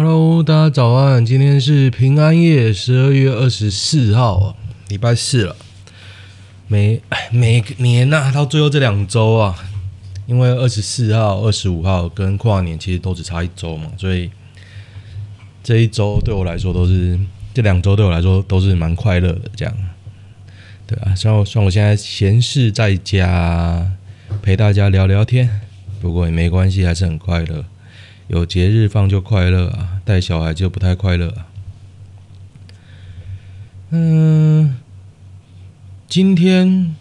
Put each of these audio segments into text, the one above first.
Hello，大家早安！今天是平安夜，十二月二十四号，礼拜四了。每每年呐、到最后这两周啊，因为二十四号、二十五号跟跨年其实都只差一周嘛，所以这一周对我来说都是这两周对我来说都是蛮快乐的。这样，对啊，像我像我现在闲适在家陪大家聊聊天，不过也没关系，还是很快乐。有节日放就快乐啊，带小孩就不太快乐啊。嗯，今天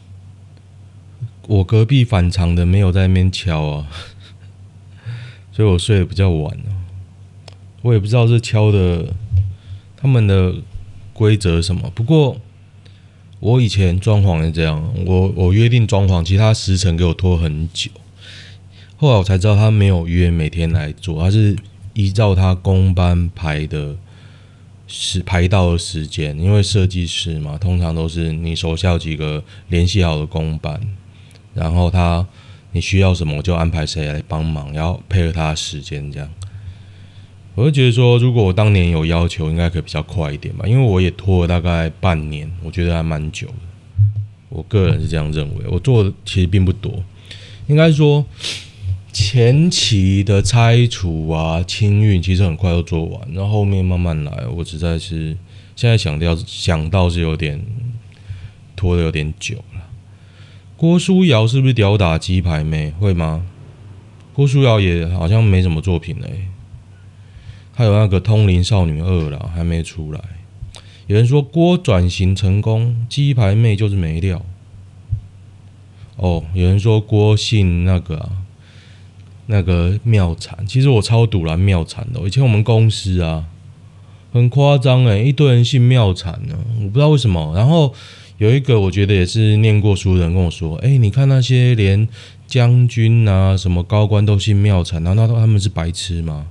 我隔壁反常的没有在那边敲啊，所以我睡得比较晚哦。我也不知道是敲的他们的规则什么，不过我以前装潢是这样，我我约定装潢，其他时辰给我拖很久。后来我才知道，他没有约每天来做，他是依照他工班排的时排到的时间。因为设计师嘛，通常都是你手下有几个联系好的工班，然后他你需要什么，我就安排谁来帮忙，然后配合他的时间这样。我就觉得说，如果我当年有要求，应该可以比较快一点吧，因为我也拖了大概半年，我觉得还蛮久的。我个人是这样认为，我做的其实并不多，应该说。前期的拆除啊、清运其实很快就做完，然后后面慢慢来。我实在是现在想到想到是有点拖得有点久了。郭书瑶是不是吊打鸡排妹？会吗？郭书瑶也好像没什么作品嘞、还有那个《通灵少女二》啦，还没出来。有人说郭转型成功，鸡排妹就是没料。哦，有人说郭姓那个啊。那个妙产，其实我超赌烂妙产的。以前我们公司啊，很夸张诶，一堆人姓妙产呢，我不知道为什么。然后有一个我觉得也是念过书的人跟我说：“哎，你看那些连将军啊、什么高官都姓妙产，难道他们是白痴吗？”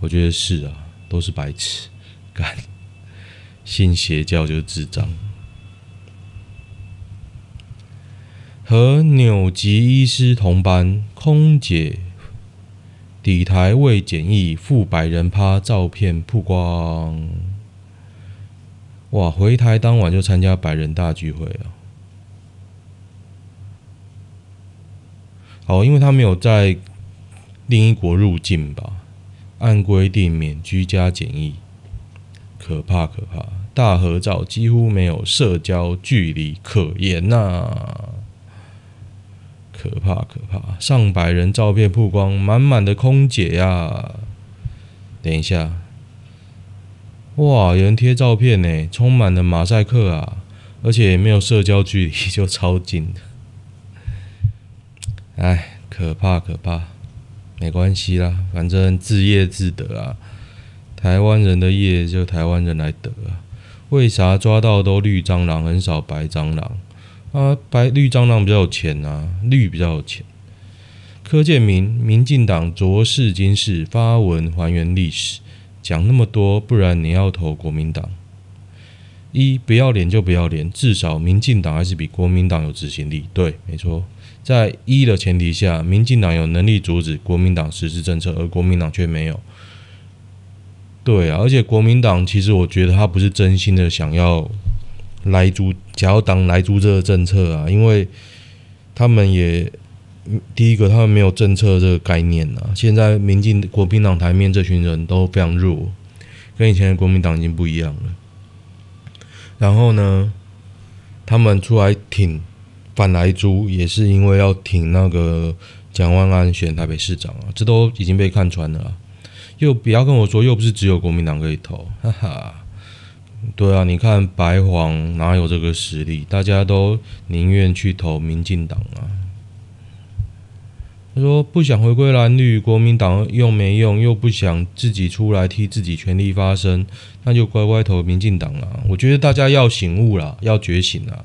我觉得是啊，都是白痴，干，信邪教就是智障。和纽吉医师同班空姐。底台未检疫，赴百人趴照片曝光。哇！回台当晚就参加百人大聚会啊！好，因为他没有在另一国入境吧？按规定免居家检疫，可怕可怕！大合照几乎没有社交距离可言呐、啊。可怕可怕！上百人照片曝光，满满的空姐呀、等一下，哇，有人贴照片呢，充满了马赛克啊，而且也没有社交距离，就超近的。哎，可怕可怕！没关系啦，反正自业自得啊。台湾人的业就台湾人来得啊。为啥抓到都绿蟑螂，很少白蟑螂？啊，白绿蟑螂比较有钱啊，绿比较有钱。柯建铭，民进党昨世今世发文还原历史，讲那么多，不然你要投国民党？一不要脸就不要脸，至少民进党还是比国民党有执行力。对，没错，在一的前提下，民进党有能力阻止国民党实施政策，而国民党却没有。对啊，而且国民党其实我觉得他不是真心的想要。莱猪，想要挡莱租这个政策啊，因为他们也第一个，他们没有政策这个概念啊。现在民进国民党台面这群人都非常弱，跟以前的国民党已经不一样了。然后呢，他们出来挺反莱租，也是因为要挺那个蒋万安选台北市长啊，这都已经被看穿了。又不要跟我说，又不是只有国民党可以投，哈哈。对啊，你看白黄哪有这个实力？大家都宁愿去投民进党啊。他说不想回归蓝绿，国民党又没用，又不想自己出来替自己权利发声，那就乖乖投民进党啊。我觉得大家要醒悟了，要觉醒了，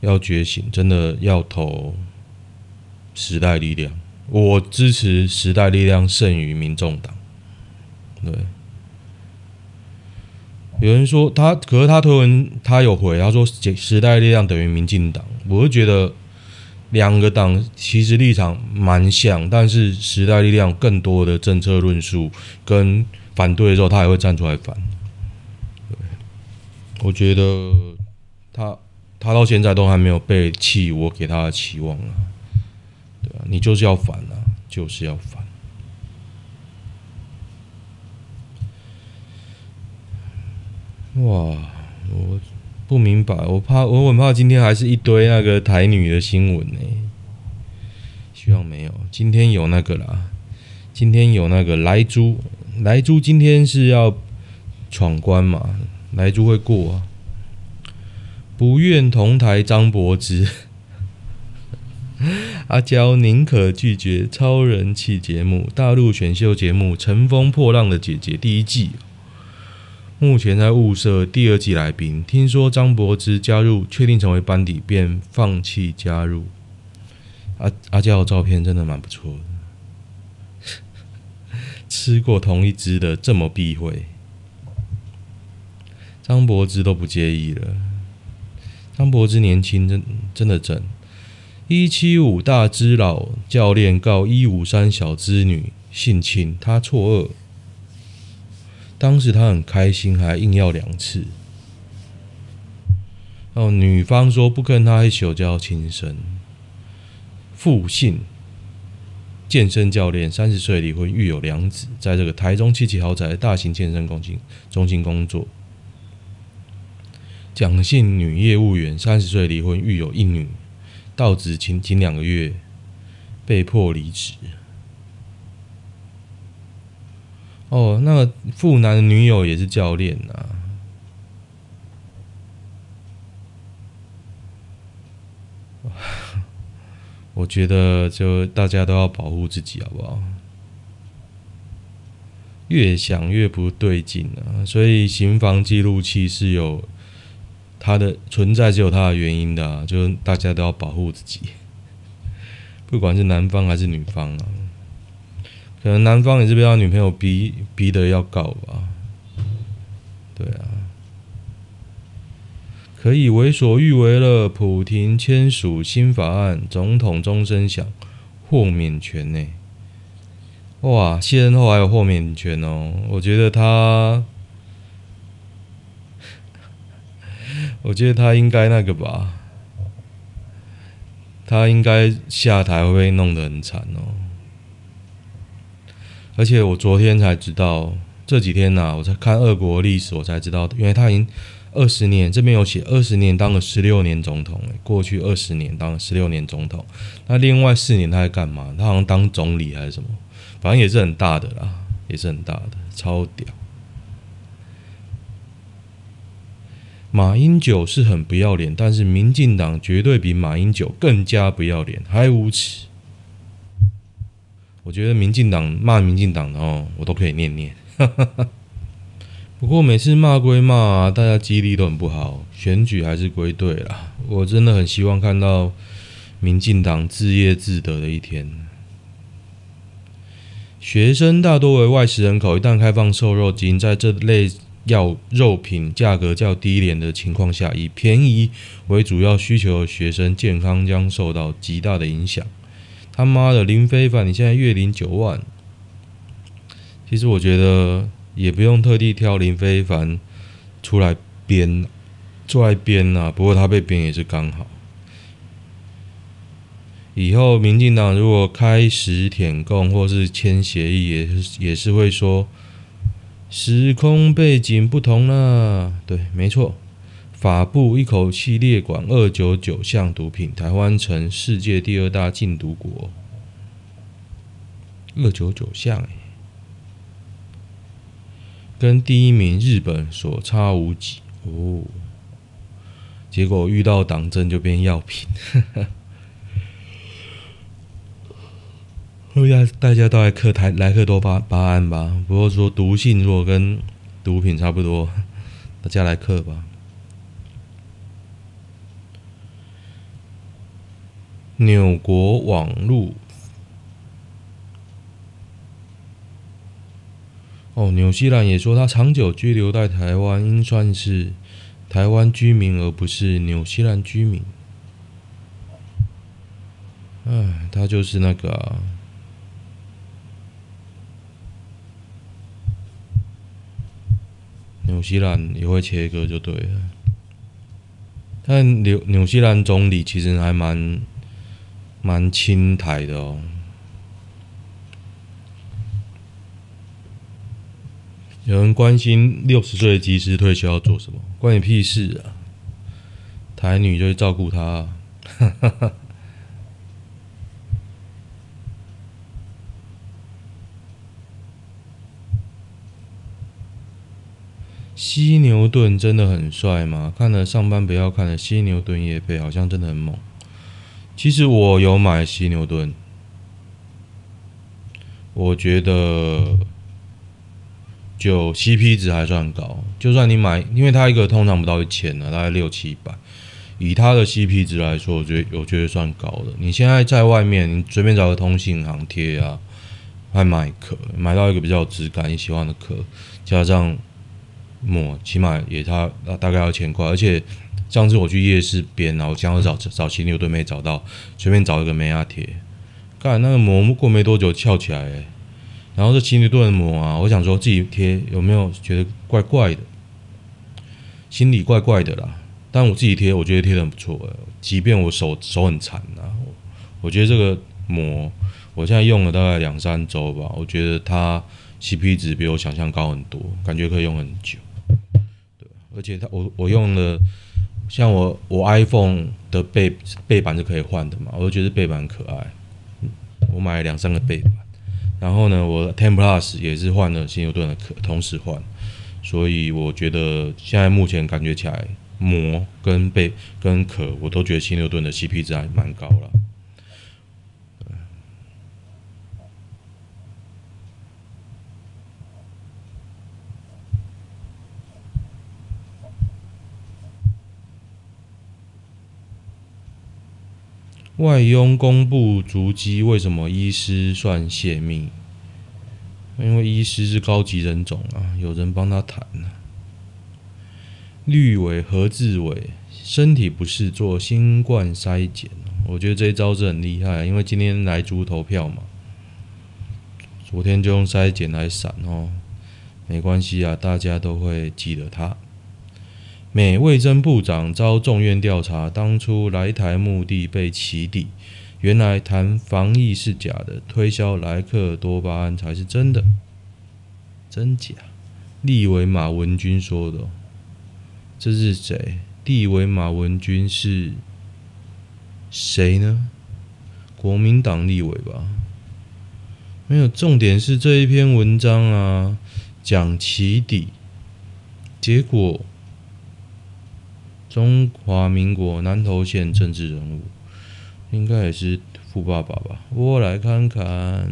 要觉醒，真的要投时代力量。我支持时代力量胜于民众党。对。有人说他，可是他推文他有回，他说时代力量等于民进党，我就觉得两个党其实立场蛮像，但是时代力量更多的政策论述跟反对的时候，他也会站出来反。我觉得他他到现在都还没有背弃我给他的期望啊。对啊，你就是要反啊，就是要反。哇，我不明白，我怕我很怕今天还是一堆那个台女的新闻呢。希望没有，今天有那个啦，今天有那个莱猪，莱猪今天是要闯关嘛？莱猪会过啊？不愿同台张柏芝，阿娇宁可拒绝超人气节目，大陆选秀节目《乘风破浪的姐姐》第一季。目前在物色第二季来宾，听说张柏芝加入，确定成为班底，便放弃加入。阿阿娇的照片真的蛮不错的，吃过同一只的这么避讳，张柏芝都不介意了。张柏芝年轻真真的正，一七五大只佬教练告一五三小资女性侵，他错愕。当时他很开心，还硬要两次。哦，女方说不跟他一宿就要轻生。傅姓健身教练三十岁离婚，育有两子，在这个台中七期豪宅的大型健身中心中心工作。蒋姓女业务员三十岁离婚，育有一女，到职仅仅两个月，被迫离职。哦，那个富男的女友也是教练呐、啊。我觉得就大家都要保护自己，好不好？越想越不对劲啊！所以行房记录器是有它的存在，是有它的原因的啊。就大家都要保护自己，不管是男方还是女方啊。可能男方也是被他女朋友逼逼的要告吧，对啊，可以为所欲为了。普廷签署新法案，总统终身享豁免权呢？哇，卸任后还有豁免权哦！我觉得他，我觉得他应该那个吧，他应该下台会被弄得很惨哦。而且我昨天才知道，这几天呐、我在看俄国历史，我才知道，原来他已经二十年，这边有写二十年当了十六年总统，过去二十年当了十六年总统，那另外四年他在干嘛？他好像当总理还是什么，反正也是很大的啦，也是很大的，超屌。马英九是很不要脸，但是民进党绝对比马英九更加不要脸，还无耻。我觉得民进党骂民进党的哦，我都可以念念。不过每次骂归骂，大家记忆力都很不好。选举还是归队啦。我真的很希望看到民进党自业自得的一天。学生大多为外食人口，一旦开放瘦肉精，在这类药肉品价格较低廉的情况下，以便宜为主要需求的学生健康将受到极大的影响。他妈的林非凡，你现在月领九万，其实我觉得也不用特地挑林非凡出来编，出来编呐。不过他被编也是刚好。以后民进党如果开始舔共或是签协议，也是也是会说时空背景不同了。对，没错。法部一口气列管二九九项毒品，台湾成世界第二大禁毒国。二九九项，跟第一名日本所差无几哦。结果遇到党争就变药品，大家大家都来嗑台莱克多巴胺胺吧。不过说毒性如果跟毒品差不多，大家来嗑吧。纽国网路哦，纽西兰也说他长久居留在台湾，应算是台湾居民，而不是纽西兰居民。哎，他就是那个、啊。纽西兰也会切割就对了，但纽纽西兰总理其实还蛮蛮亲台的哦。有人关心六十岁的机师退休要做什么？关你屁事啊！台女就会照顾他。犀牛盾真的很帅吗？看了上班不要看了，犀牛盾业配好像真的很猛。其实我有买犀牛盾，我觉得就 CP 值还算高。就算你买，因为它一个通常不到一千呢，大概六七百。以它的 CP 值来说，我觉得我觉得算高的。你现在在外面，你随便找个通信行贴啊，还买壳，买到一个比较有质感、你喜欢的壳，加上。膜起码也差大概要千块，而且上次我去夜市边，然后想要找找犀牛都没找到，随便找一个美亚贴，看那个膜过没多久翘起来，欸，然后这犀牛盾的膜啊，我想说自己贴有没有觉得怪怪的，心里怪怪的啦。但我自己贴，我觉得贴的很不错，即便我手手很残啊，我觉得这个膜我现在用了大概两三周吧，我觉得它 CP 值比我想象高很多，感觉可以用很久。对而且它我我用了，像我我 iPhone 的背背板是可以换的嘛，我就觉得背板可爱，我买了两三个背板，然后呢，我 Ten Plus 也是换了新牛顿的壳，同时换，所以我觉得现在目前感觉起来膜跟背跟壳，我都觉得新牛顿的 CP 值还蛮高了。外佣公布足迹，为什么医师算泄密？因为医师是高级人种啊，有人帮他谈呢。绿委何志伟身体不适做新冠筛检，我觉得这一招是很厉害，因为今天来猪投票嘛，昨天就用筛检来闪哦，没关系啊，大家都会记得他。美卫生部长遭众院调查，当初来台目的被起底，原来谈防疫是假的，推销莱克多巴胺才是真的，真假？立委马文君说的，这是谁？立委马文君是谁呢？国民党立委吧？没有，重点是这一篇文章啊，讲起底，结果。中华民国南投县政治人物，应该也是富爸爸吧？我来看看，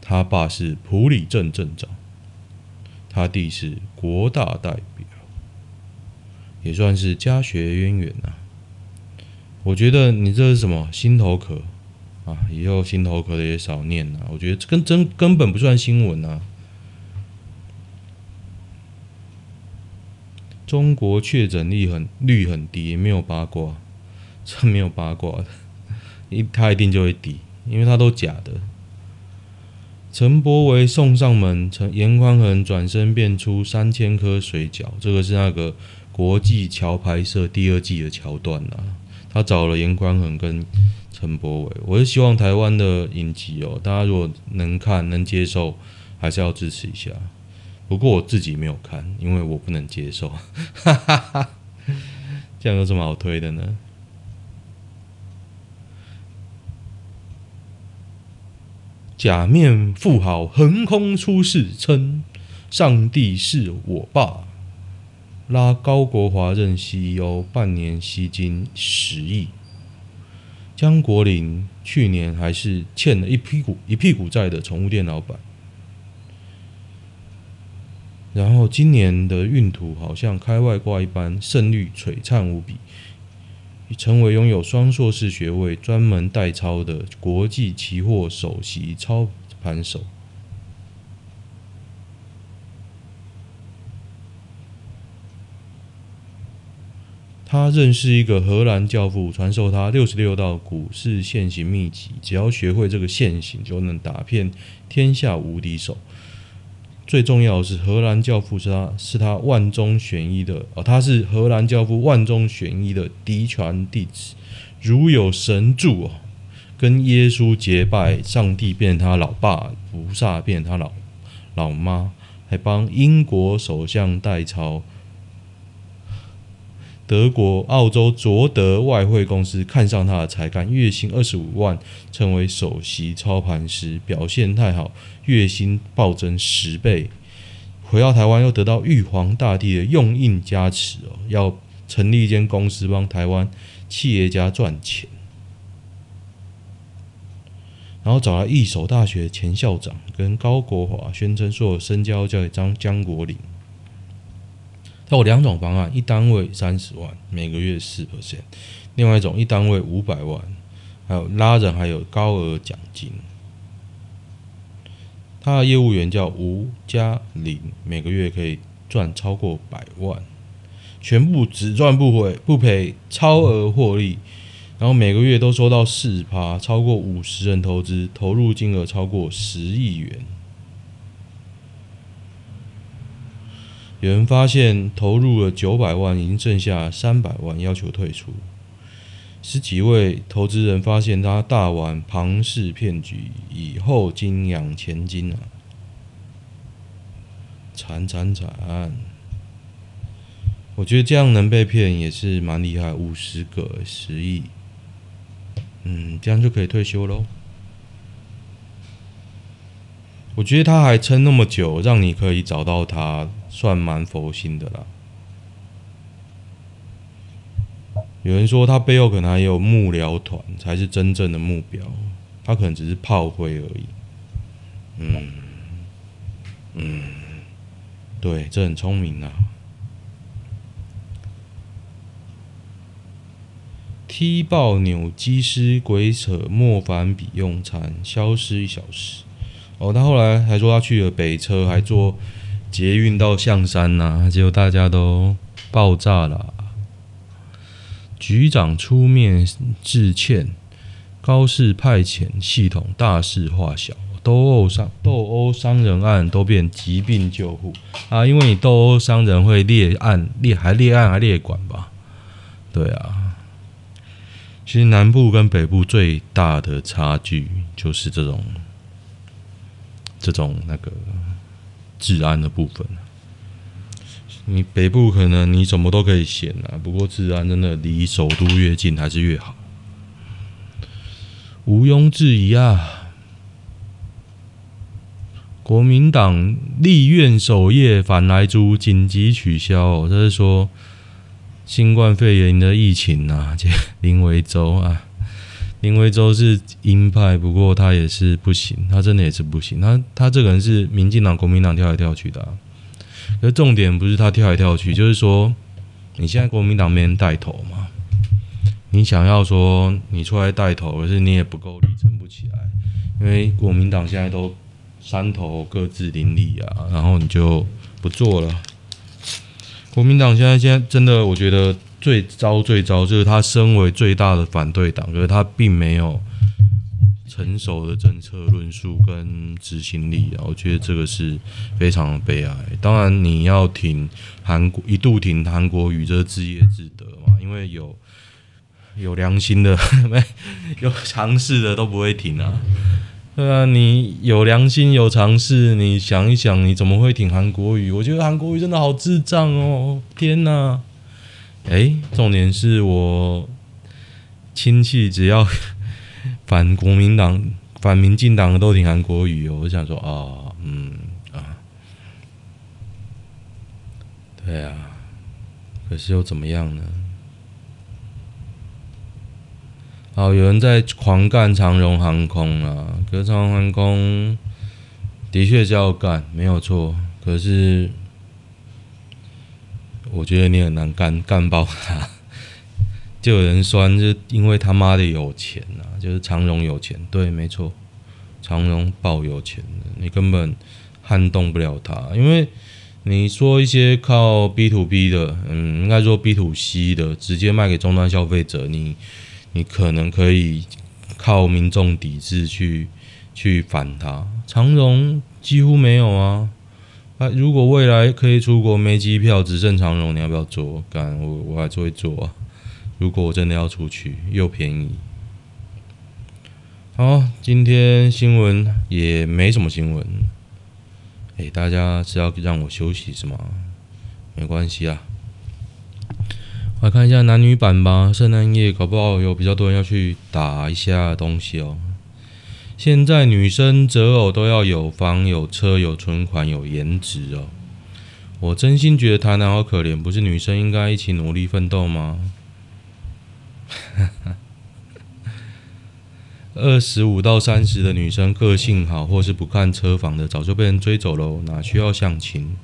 他爸是埔里镇镇长，他弟是国大代表，也算是家学渊源呐。我觉得你这是什么心头壳？啊，以后心头壳的也少念了。我觉得这根真根本不算新闻啊。中国确诊率很率很低，没有八卦，这没有八卦的，一他一定就会低，因为他都假的。陈柏惟送上门，陈严宽恒转身变出三千颗水饺，这个是那个国际桥牌社第二季的桥段啊。他找了严宽恒跟。陈柏伟，我是希望台湾的影集哦，大家如果能看能接受，还是要支持一下。不过我自己没有看，因为我不能接受。哈哈哈，这样有什么好推的呢？假面富豪横空出世，称上帝是我爸，拉高国华任 CEO，半年吸金十亿。江国林去年还是欠了一屁股一屁股债的宠物店老板，然后今年的运途好像开外挂一般，胜率璀璨无比，成为拥有双硕士学位、专门代操的国际期货首席操盘手。他认识一个荷兰教父，传授他六十六道股市现形秘籍，只要学会这个现形，就能打遍天下无敌手。最重要的是，荷兰教父是他是他万中选一的哦，他是荷兰教父万中选一的嫡传弟子。如有神助哦，跟耶稣结拜，上帝变他老爸，菩萨变他老老妈，还帮英国首相代操。德国、澳洲卓德外汇公司看上他的才干，月薪二十五万，成为首席操盘师，表现太好，月薪暴增十倍。回到台湾，又得到玉皇大帝的用印加持哦，要成立一间公司，帮台湾企业家赚钱。然后找来义守大学前校长跟高国华，宣称所有身家交给张江国林。他有两种方案，一单位三十万，每个月四 percent；另外一种一单位五百万，还有拉人，还有高额奖金。他的业务员叫吴嘉玲，每个月可以赚超过百万，全部只赚不赔不赔，超额获利。然后每个月都收到四趴，超过五十人投资，投入金额超过十亿元。有人发现投入了九百万，已经剩下三百万，要求退出。十几位投资人发现他大玩庞氏骗局，以后金养前金啊，惨惨惨！我觉得这样能被骗也是蛮厉害，五十个十亿，嗯，这样就可以退休喽。我觉得他还撑那么久，让你可以找到他。算蛮佛心的啦。有人说他背后可能还有幕僚团，才是真正的目标。他可能只是炮灰而已。嗯嗯，对，这很聪明啊。踢爆纽基师鬼扯莫凡比用餐，消失一小时。哦，他后来还说他去了北车，还坐。捷运到象山呐、啊，结果大家都爆炸了。局长出面致歉，高市派遣系统大事化小，斗殴伤斗殴伤人案都变疾病救护啊！因为你斗殴伤人会列案列还列案还列管吧？对啊，其实南部跟北部最大的差距就是这种这种那个。治安的部分，你北部可能你什么都可以选啊，不过治安真的离首都越近还是越好，毋庸置疑啊。国民党立院首页反莱猪紧急取消，哦，这是说新冠肺炎的疫情啊，这 林维洲啊。林维洲是鹰派，不过他也是不行，他真的也是不行。他他这个人是民进党、国民党跳来跳去的、啊，而重点不是他跳来跳去，就是说你现在国民党没人带头嘛，你想要说你出来带头，可是你也不够力，撑不起来，因为国民党现在都山头各自林立啊，然后你就不做了。国民党现在现在真的，我觉得。最糟最糟就是他身为最大的反对党，可是他并没有成熟的政策论述跟执行力啊，我觉得这个是非常的悲哀。当然你要挺韩国，一度挺韩国瑜，这是自业自得嘛，因为有 有良心的 有尝试的都不会挺啊。对啊，你有良心有尝试，你想一想，你怎么会挺韩国瑜？我觉得韩国瑜真的好智障哦！天哪！哎，重点是我亲戚只要 反国民党、反民进党的都挺韩国语哦。我想说啊，嗯啊，对啊，可是又怎么样呢？好，有人在狂干长荣航空啊，可是长荣航空的确是要干，没有错，可是。我觉得你很难干干爆他，就有人酸，就因为他妈的有钱、啊，就是长荣有钱，对，没错，长荣爆有钱的，你根本撼动不了他，因为你说一些靠 B to B 的，嗯，应该说 B to C 的，直接卖给终端消费者，你你可能可以靠民众抵制去去反他。长荣几乎没有啊，啊，如果未来可以出国没机票，只剩长荣，你要不要做？干，我我还是会做啊。如果我真的要出去，又便宜。好，今天新闻也没什么新闻。哎，大家是要让我休息是吗？没关系啊，我来看一下男女版吧。圣诞夜搞不好有比较多人要去打一下东西哦。现在女生择偶都要有房、有车、有存款、有颜值哦。我真心觉得台南好可怜，不是女生应该一起努力奋斗吗？二十五到三十的女生个性好，或是不看车房的，早就被人追走喽，哪需要相亲？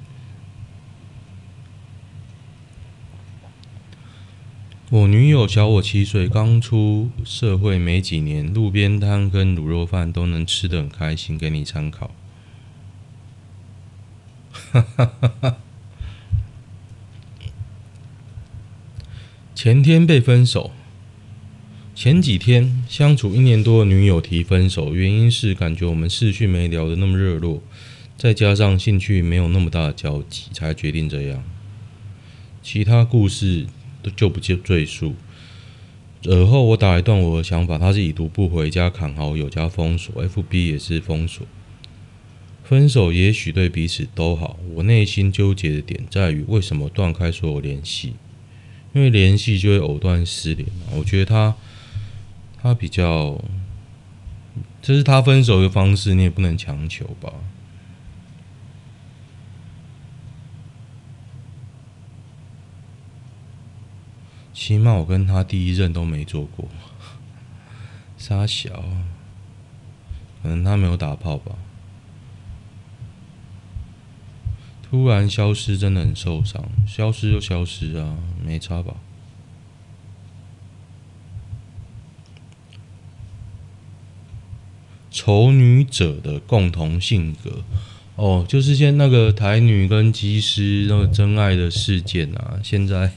我女友小我七岁，刚出社会没几年，路边摊跟卤肉饭都能吃得很开心，给你参考。前天被分手。前几天相处一年多的女友提分手，原因是感觉我们视讯没聊得那么热络，再加上兴趣没有那么大的交集，才决定这样。其他故事就不赘述。而后我打一段我的想法，他是已读不回加砍好友加封锁，FB 也是封锁。分手也许对彼此都好，我内心纠结的点在于为什么断开所有联系？因为联系就会藕断丝连。我觉得他。他比较，这是他分手的方式，你也不能强求吧。起码我跟他第一任都没做过，杀小，可能他没有打炮吧。突然消失，真的很受伤。消失就消失啊，没差吧。丑女者的共同性格，哦，就是现那个台女跟机师那个真爱的事件啊。现在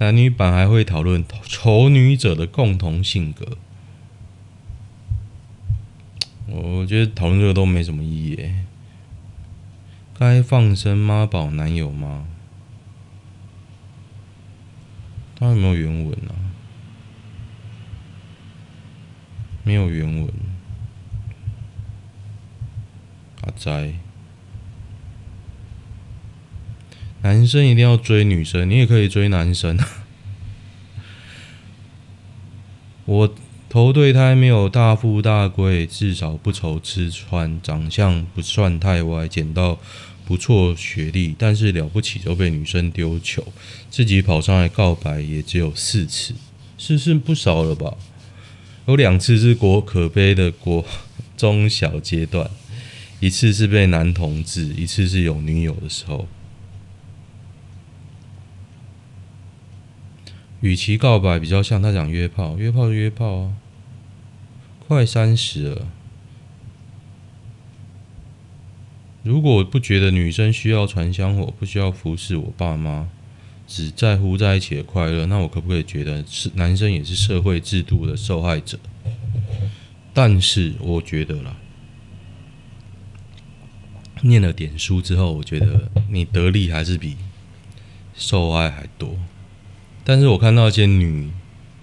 男女版还会讨论丑女者的共同性格，我觉得讨论这个都没什么意义。该放生妈宝男友吗？他有没有原文啊？没有原文。阿宅，男生一定要追女生，你也可以追男生。我投对胎没有大富大贵，至少不愁吃穿，长相不算太歪，捡到不错学历，但是了不起就被女生丢球，自己跑上来告白也只有四次，是是不少了吧？有两次是国可悲的国 中小阶段。一次是被男同志，一次是有女友的时候。与其告白，比较像他讲约炮，约炮就约炮啊。快三十了，如果我不觉得女生需要传香火，不需要服侍我爸妈，只在乎在一起的快乐，那我可不可以觉得是男生也是社会制度的受害者？但是我觉得啦。念了点书之后，我觉得你得利还是比受害还多。但是我看到一些女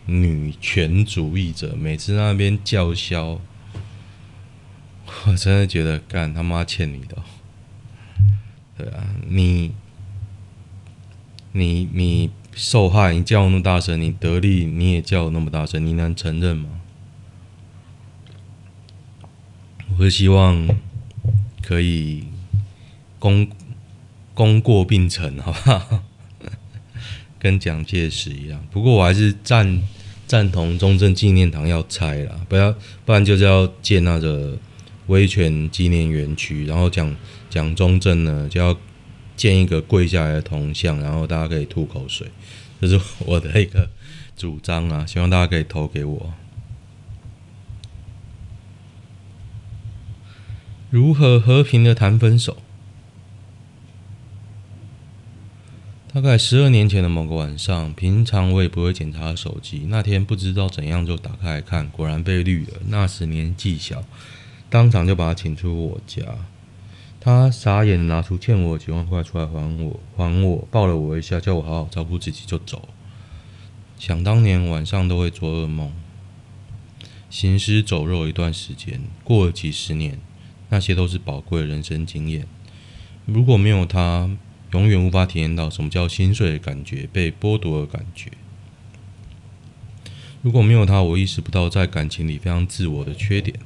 女权主义者每次那边叫嚣，我真的觉得干他妈欠你的。对啊，你你你受害，你叫那么大声，你得利你也叫那么大声，你能承认吗？我是希望。可以功功过并成，好不好？跟蒋介石一样。不过我还是赞赞同中正纪念堂要拆了，不要不然就是要建那个威权纪念园区，然后蒋蒋中正呢就要建一个跪下来的铜像，然后大家可以吐口水，这是我的一个主张啊，希望大家可以投给我。如何和平的谈分手？大概十二年前的某个晚上，平常我也不会检查手机，那天不知道怎样就打开来看，果然被绿了。那时年纪小，当场就把他请出我家。他傻眼，拿出欠我几万块出来还我，还我，抱了我一下，叫我好好照顾自己就走。想当年晚上都会做噩梦，行尸走肉一段时间，过了几十年，那些都是宝贵的人生经验。如果没有他，永远无法体验到什么叫心碎的感觉，被剥夺的感觉。如果没有他，我意识不到在感情里非常自我的缺点。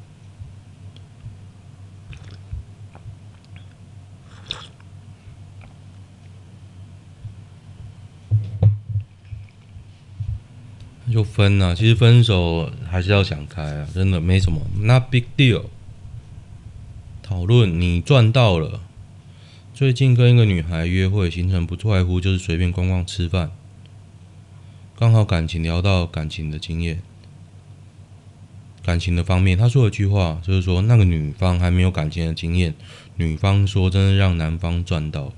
就分啊，其实分手还是要想开啊，真的没什么，not big deal。讨论你赚到了，最近跟一个女孩约会，行程不外乎就是随便逛逛、吃饭。刚好感情聊到感情的经验，感情的方面，他说了一句话，就是说那个女方还没有感情的经验，女方说真的让男方赚到。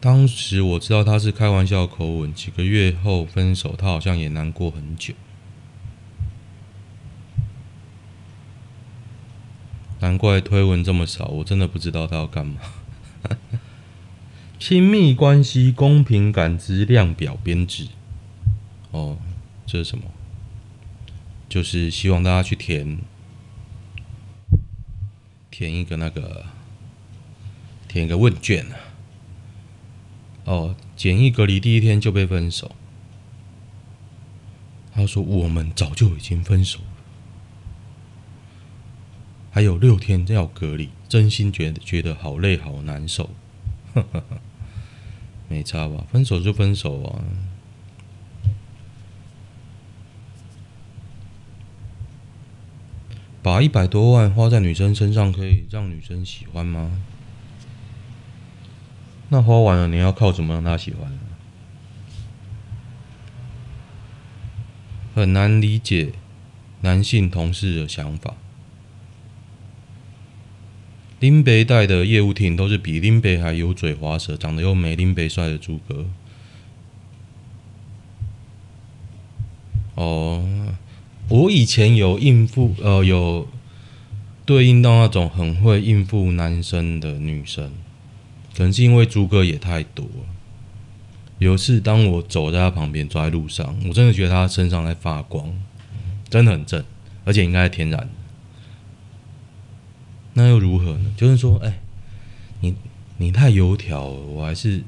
当时我知道他是开玩笑口吻，几个月后分手，他好像也难过很久。难怪推文这么少，我真的不知道他要干嘛。亲密关系公平感知量表编制，哦，这是什么？就是希望大家去填，填一个那个，填一个问卷啊。哦，简易隔离第一天就被分手。他说：“我们早就已经分手了，还有六天要隔离，真心觉得觉得好累好难受。”呵呵，没差吧？分手就分手啊！把一百多万花在女生身上，可以让女生喜欢吗？那花完了，你要靠什么让她喜欢？很难理解男性同事的想法。林北带的业务厅都是比林北还油嘴滑舌、长得又美、林北帅的猪哥。哦，我以前有应付，呃，有对应到那种很会应付男生的女生。可能是因为猪哥也太多了。有一次，当我走在他旁边，走在路上，我真的觉得他身上在发光，真的很正，而且应该是天然的。那又如何呢？就是说，哎、你你太油条了，我还是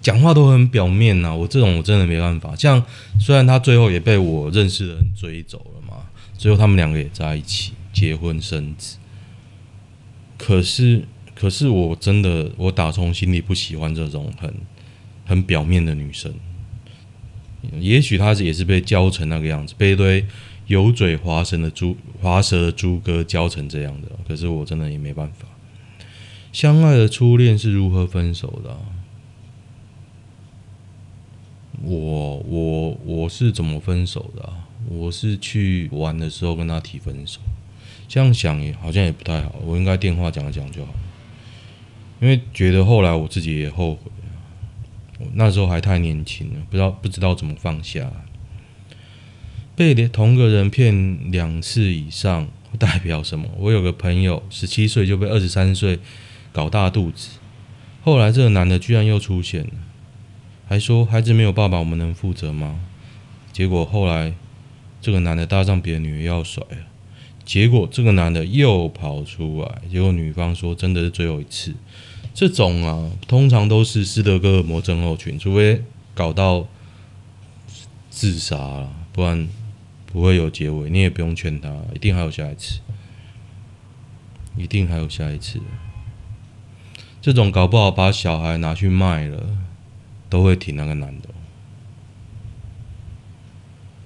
讲话都很表面呐、我这种我真的没办法。像虽然他最后也被我认识的人追走了嘛，最后他们两个也在一起结婚生子，可是。可是我真的，我打从心里不喜欢这种很很表面的女生。也许她是也是被教成那个样子，被一堆油嘴滑舌的猪滑舌的猪哥教成这样的。可是我真的也没办法。相爱的初恋是如何分手的？我我我是怎么分手的？我是去玩的时候跟他提分手。这样想也好像也不太好，我应该电话讲一讲就好。因为觉得后来我自己也后悔，我那时候还太年轻了，不知道不知道怎么放下。被同个人骗两次以上代表什么？我有个朋友十七岁就被二十三岁搞大肚子，后来这个男的居然又出现了，还说孩子没有爸爸，我们能负责吗？结果后来这个男的搭上别的女人要甩了，结果这个男的又跑出来，结果女方说真的是最后一次。这种啊，通常都是斯德哥尔摩症候群，除非搞到自杀了，不然不会有结尾。你也不用劝他，一定还有下一次，一定还有下一次。这种搞不好把小孩拿去卖了，都会挺那个男的。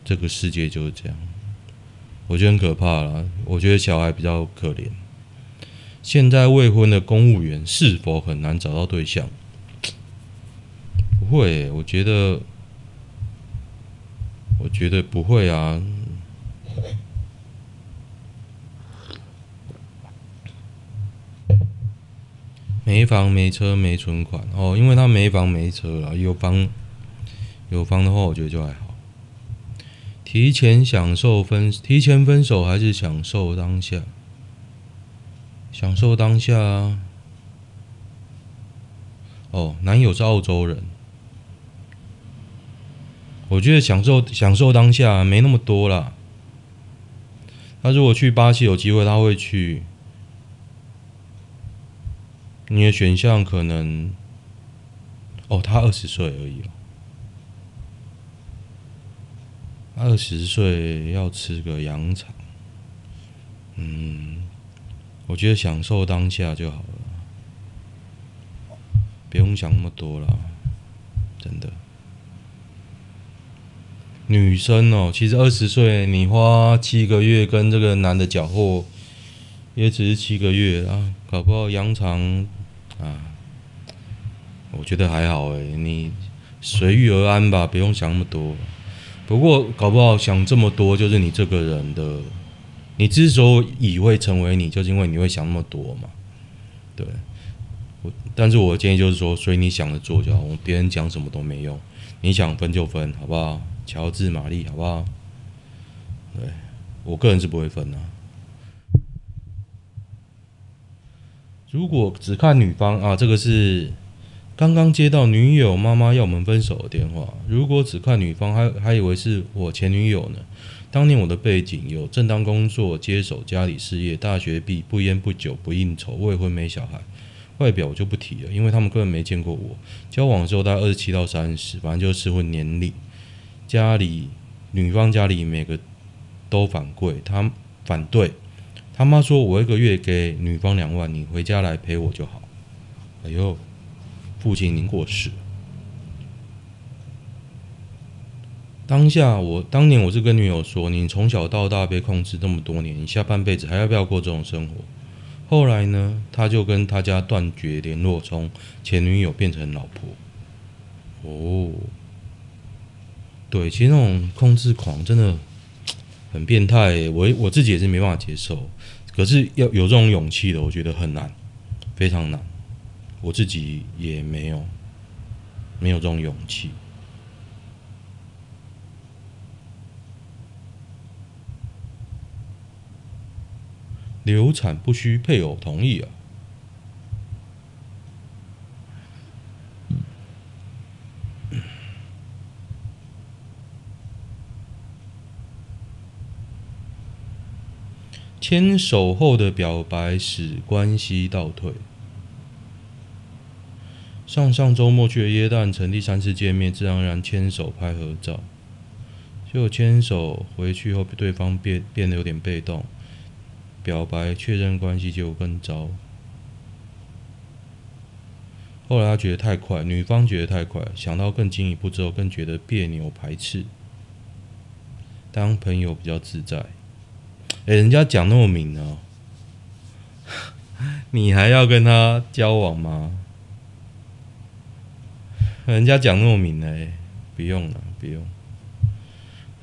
这个世界就是这样，我觉得很可怕了。我觉得小孩比较可怜。现在未婚的公务员是否很难找到对象？不会，我觉得，我觉得不会啊。没房没车没存款哦，因为他没房没车了，有房有房的话，我觉得就还好。提前享受分，提前分手还是享受当下？享受当下啊。哦，男友是澳洲人，我觉得享受享受当下没那么多啦。他如果去巴西有机会，他会去。你的选项可能，哦，他二十岁而已哦，二十岁要吃个羊肠，嗯，我觉得享受当下就好了，不用想那么多了，真的。女生哦，其实二十岁，你花七个月跟这个男的搅和。也只是七个月啊，搞不好羊肠啊，我觉得还好诶，你随遇而安吧，不用想那么多。不过搞不好想这么多，就是你这个人的，你之所以会成为你，就是因为你会想那么多嘛。对，我但是我的建议就是说，所以你想着做就好，别人讲什么都没用，你想分就分，好不好？乔治玛丽，好不好？对，我个人是不会分的。如果只看女方啊，这个是刚刚接到女友妈妈要我们分手的电话。如果只看女方，还还以为是我前女友呢。当年我的背景有正当工作，接手家里事业，大学毕，不烟不酒不应酬，未婚没小孩，外表我就不提了，因为他们根本没见过我。交往的时候大概二十七到三十，反正就是适婚年龄。家里女方家里每个都反对，他反对。他妈说：“我一个月给女方两万，你回家来陪我就好。”哎呦，父亲您过世。当下我当年我是跟女友说：“你从小到大被控制这么多年，你下半辈子还要不要过这种生活？”后来呢，他就跟他家断绝联络，从前女友变成老婆。哦，对，其实那种控制狂真的。很变态，我我自己也是没办法接受。可是要有这种勇气的，我觉得很难，非常难。我自己也没有，没有这种勇气。流产不需配偶同意啊。牵手后的表白使关系倒退。上上周末去了耶诞城，第三次见面，自然而然牵手拍合照。结果牵手回去后，对方变变得有点被动。表白确认关系，就更糟。后来他觉得太快，女方觉得太快，想到更进一步之后，更觉得别扭排斥。当朋友比较自在。哎、人家讲那么明哦，你还要跟他交往吗？人家讲那么明哎，不用了，不用。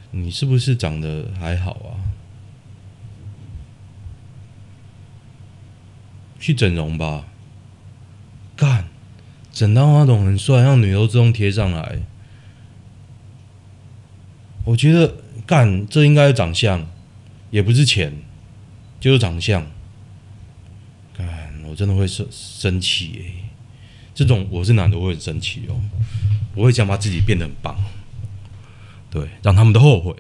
你是不是长得还好啊？去整容吧，干，整到那种很帅，让女优自动贴上来。我觉得干，这应该是长相。也不是钱，就是长相。看，我真的会生生气诶。这种我是男的，我会很生气哦。我会想把自己变得很棒，对，让他们都后悔。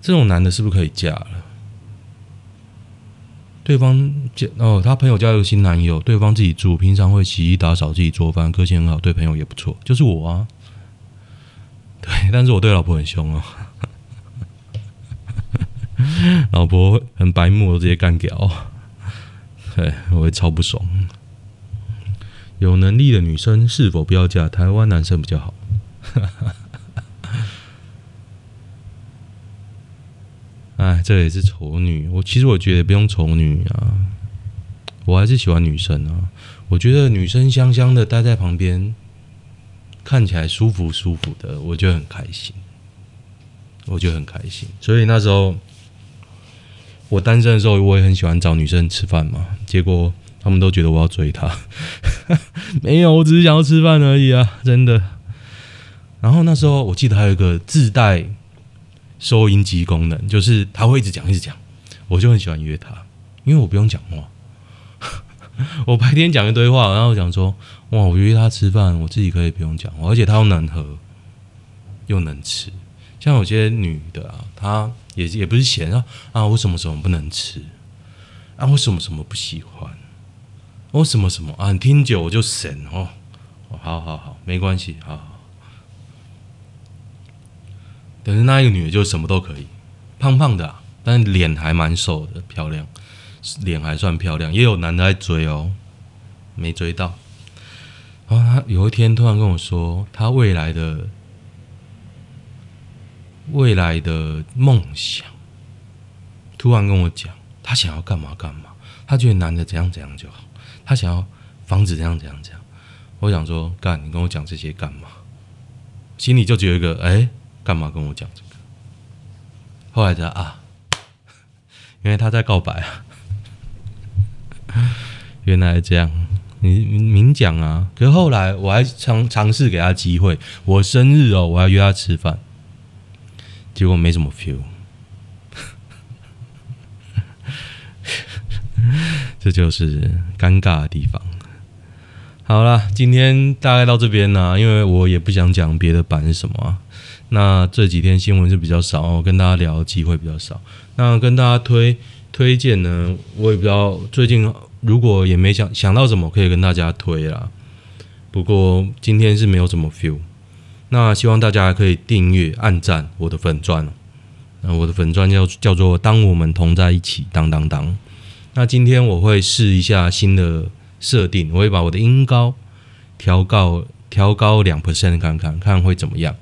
这种男的是不是可以嫁了？对方嫁哦，他朋友家有新男友，对方自己住，平常会洗衣打扫，自己做饭，个性很好，对朋友也不错，就是我啊。对，但是我对老婆很凶哦。老婆很白目，直接干掉，对，我会超不爽。有能力的女生是否不要嫁？台湾男生比较好。哎，这也是丑女。我其实我觉得不用丑女啊，我还是喜欢女生啊。我觉得女生香香的待在旁边，看起来舒服舒服的，我就很开心。我就很开心，所以那时候。我单身的时候，我也很喜欢找女生吃饭嘛。结果他们都觉得我要追她，没有，我只是想要吃饭而已啊，真的。然后那时候我记得还有一个自带收音机功能，就是他会一直讲一直讲，我就很喜欢约他，因为我不用讲话。我白天讲一堆话，然后我讲说哇，我约他吃饭，我自己可以不用讲话，而且他又能喝又能吃。像有些女的啊，她也也不是嫌啊啊，我什么什么不能吃啊，我什么什么不喜欢。我什么什么啊？你听久我就神哦。好好好，没关系，好好。但是那一个女的就什么都可以，胖胖的，但脸还蛮瘦的，漂亮，脸还算漂亮。也有男的在追哦，没追到。然后他有一天突然跟我说，他未来的未来的梦想，突然跟我讲，他想要干嘛干嘛，他觉得男的怎样怎样就好。他想要房子这样这样这样，我想说干，你跟我讲这些干嘛？心里就只有一个哎，干嘛跟我讲这个？后来才啊，原来他在告白啊！原来这样，你明讲啊！可是后来我还尝尝试给他机会，我生日哦，我要约他吃饭，结果没什么 feel。这就是尴尬的地方。好了，今天大概到这边呢，因为我也不想讲别的版是什么。那这几天新闻是比较少，跟大家聊的机会比较少。那跟大家推推荐呢，我也不知道最近如果也没想想到什么可以跟大家推啦。不过今天是没有什么 feel。那希望大家可以订阅、按赞我的粉钻。那我的粉钻叫叫做“当我们同在一起”，当当当。那今天我会试一下新的设定，我会把我的音高调高调高两 percent 看看看会怎么样。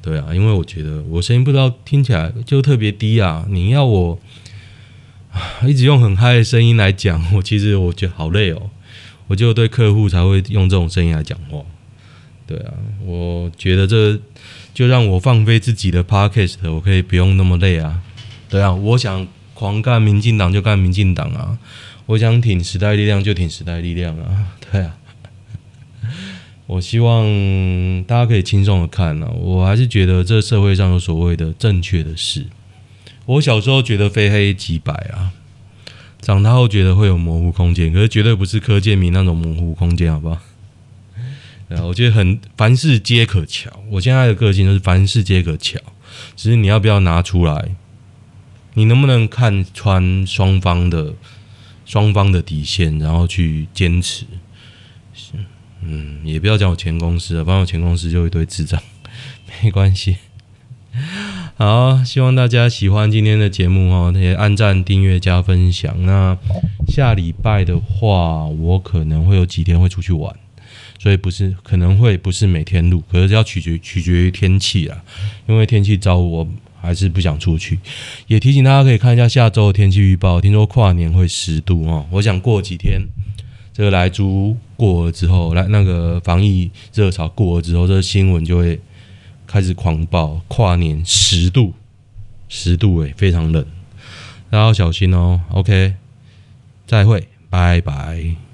对啊，因为我觉得我声音不知道听起来就特别低啊。你要我一直用很嗨的声音来讲，我其实我觉得好累哦。我就对客户才会用这种声音来讲话。对啊，我觉得这就让我放飞自己的 podcast，我可以不用那么累啊。对啊，我想。狂干民进党就干民进党啊！我想挺时代力量就挺时代力量啊！对啊，我希望大家可以轻松的看啊。我还是觉得这社会上有所谓的正确的事。我小时候觉得非黑即白啊，长大后觉得会有模糊空间，可是绝对不是柯建铭那种模糊空间，好不好？我觉得很凡事皆可巧。我现在的个性就是凡事皆可巧，只是你要不要拿出来。你能不能看穿双方的双方的底线，然后去坚持？嗯，也不要讲我前公司了，不然我前公司就一堆智障，没关系。好，希望大家喜欢今天的节目哦，那些按赞、订阅、加分享。那下礼拜的话，我可能会有几天会出去玩，所以不是可能会不是每天录，可是要取决取决于天气啊，因为天气糟我。还是不想出去，也提醒大家可以看一下下周的天气预报。听说跨年会十度哦，我想过几天这个莱猪过了之后，来那个防疫热潮过了之后，这新闻就会开始狂爆。跨年十度，十度诶，非常冷，大家要小心哦。OK，再会，拜拜。